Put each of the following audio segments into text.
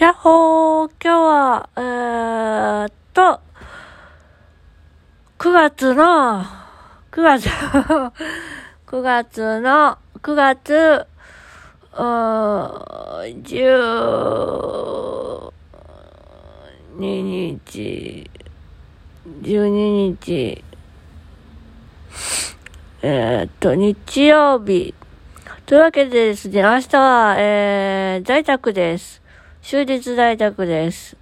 やっほー今日は、えーっと、9月の、9月、9月の、9月、うーん、12日、12日、えーっと、日曜日。というわけでですね、明日は、えー、在宅です。終日在宅です。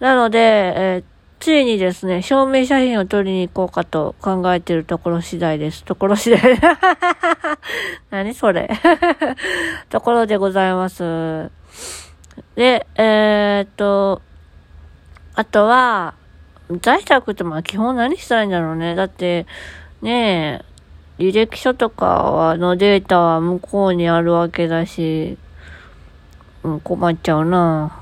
なので、えーついにですね、証明写真を撮りに行こうかと考えているところ次第です。ところ次第。何それ。ところでございます。で、えーっと、あとは、在宅ってまあ基本何したいいんだろうね。だって、ねえ、履歴書とかはのデータは向こうにあるわけだし、うん、困っちゃうな。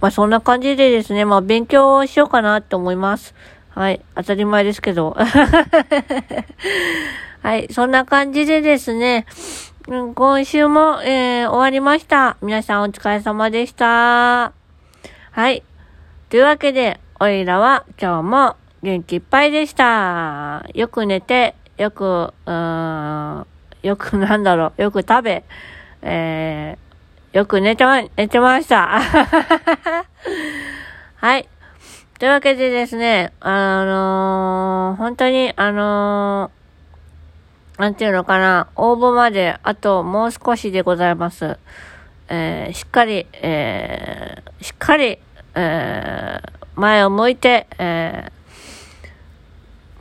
まあそんな感じでですね、まあ勉強しようかなって思います。はい。当たり前ですけど。はい。そんな感じでですね、うん、今週も、えー終わりました。皆さんお疲れ様でした。はい。というわけで、おいらは今日も元気いっぱいでした。よく寝て、よく、うーん、よくなんだろう、よく食べ、えー、よく寝てま、寝てました。はい。というわけでですね、あのー本当に、あのーなんていうのかな、応募まであともう少しでございます。えーしっかり、えーしっかり、えー前を向いて、え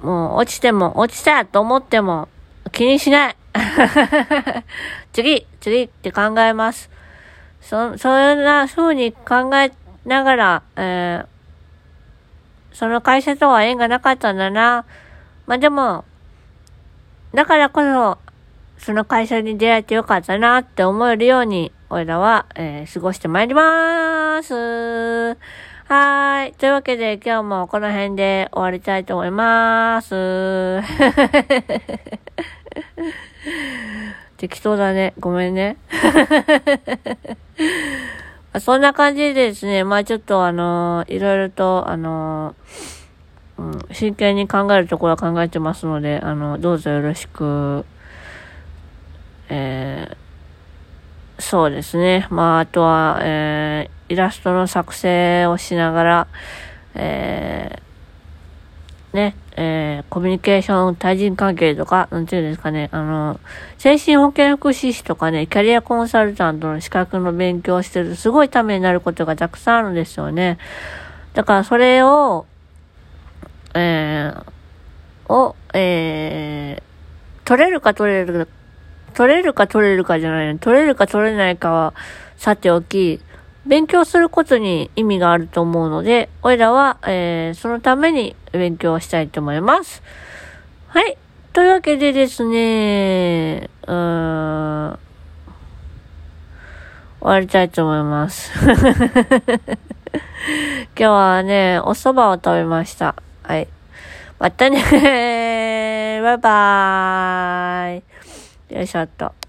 ーもう落ちても、落ちたと思っても気にしない。次、次って考えます。そ、そんな風に考えながら、えーその会社とは縁がなかったんだな。まあ、でも、だからこそ、その会社に出会えてよかったなって思えるように、俺らは、えー過ごしてまいりまーす。はーい。というわけで、今日もこの辺で終わりたいと思いまーす。適当だね。ごめんね。そんな感じでですね、まあちょっとあのーいろいろと、あのーうん、真剣に考えるところは考えてますので、あの、どうぞよろしく、えー、そうですね。まああとは、えー、イラストの作成をしながら、えー、ね、えー、コミュニケーション、対人関係とか、なんていうんですかね、あの、精神保健福祉士とかね、キャリアコンサルタントの資格の勉強をしてると、すごいためになることがたくさんあるんですよね。だからそれを、えー、を、えー、取れるか取れるか、取れるか取れるかじゃないね。取れるか取れないかはさておき、勉強することに意味があると思うので、おいらは、えー、そのために勉強したいと思います。はい。というわけでですね、うーん、終わりたいと思います。今日はね、お蕎麦を食べました。はい。またねバイバーイ。よいしょっと。